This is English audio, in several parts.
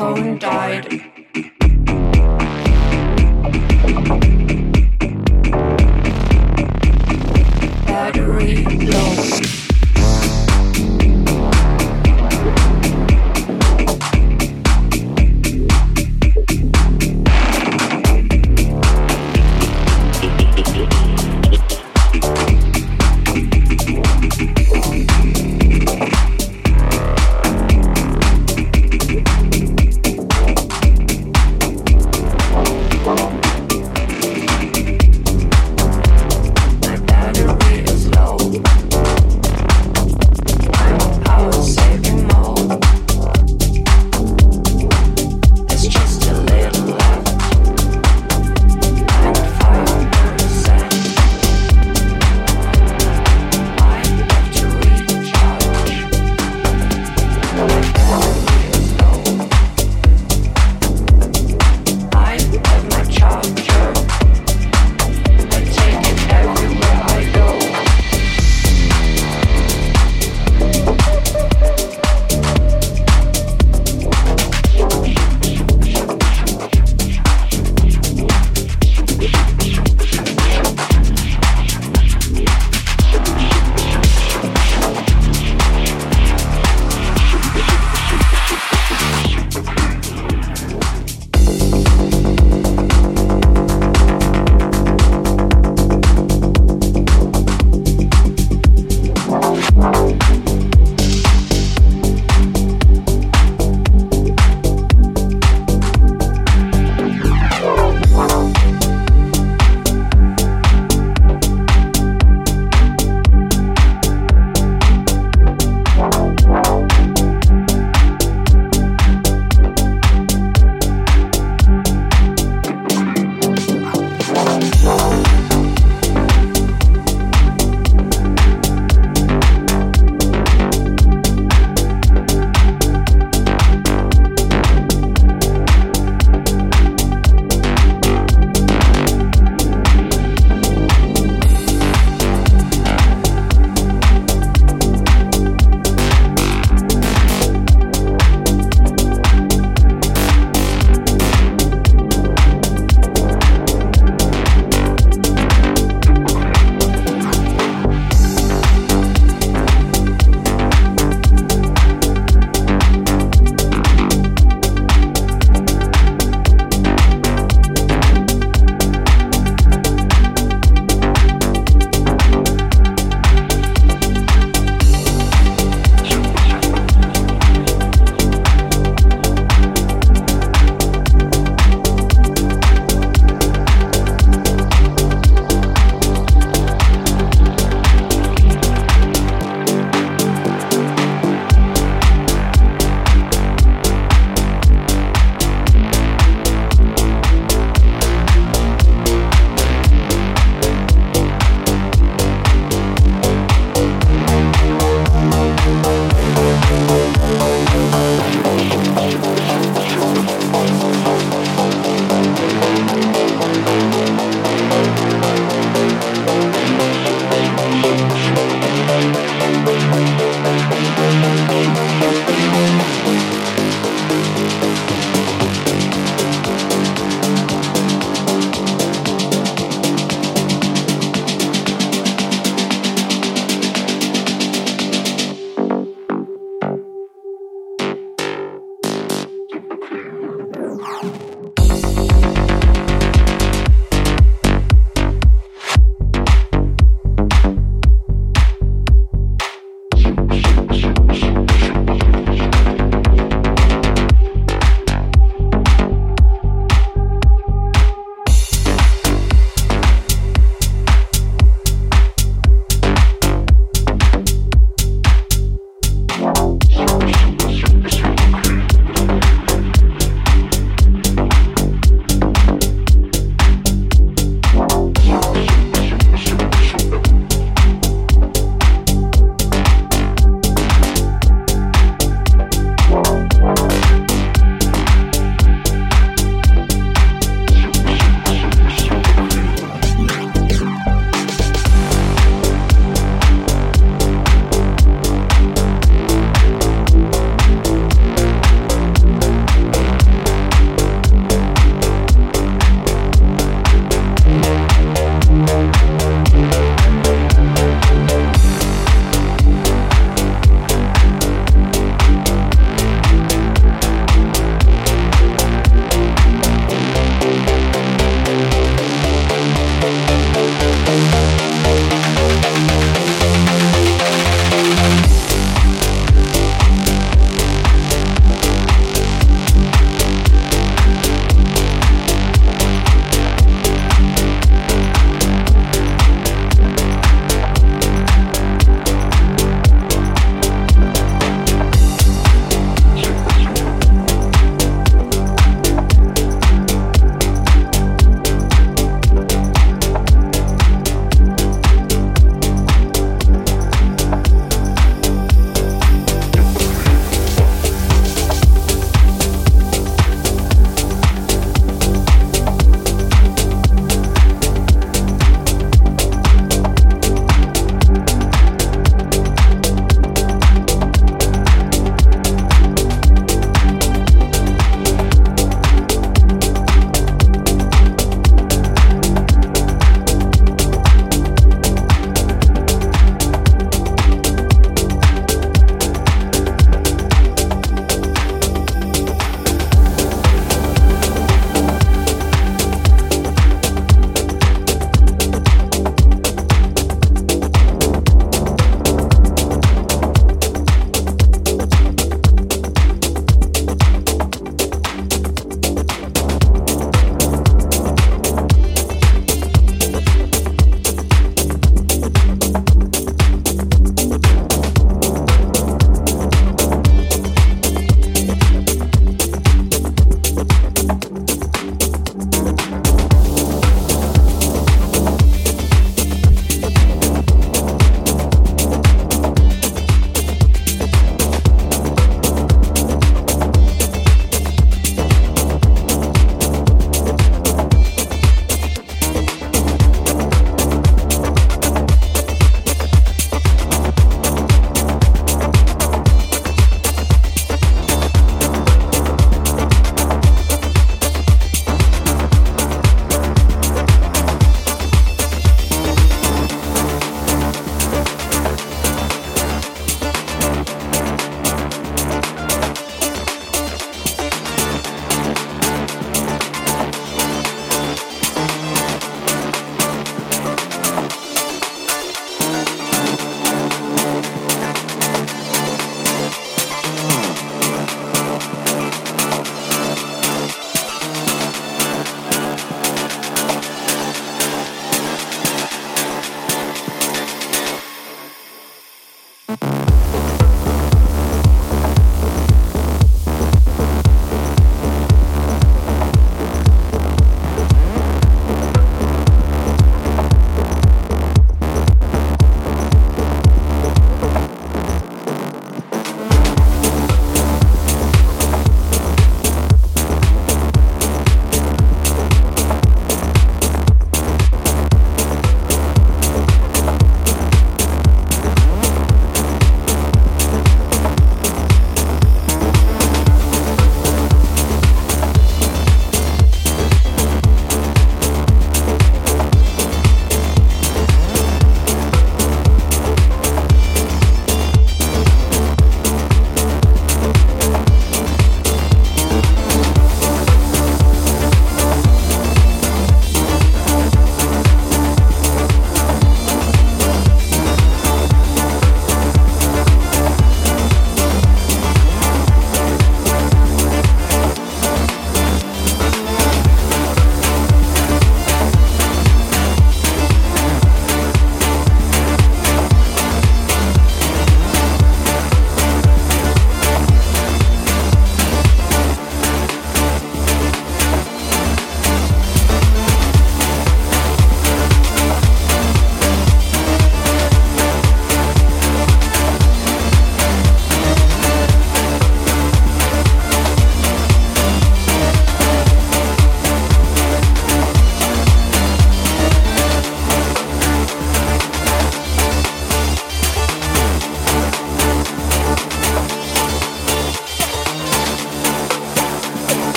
phone died.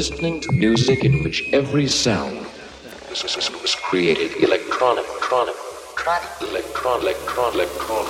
Listening to music in which every sound was created electronic, electronic, electron, electron, electron,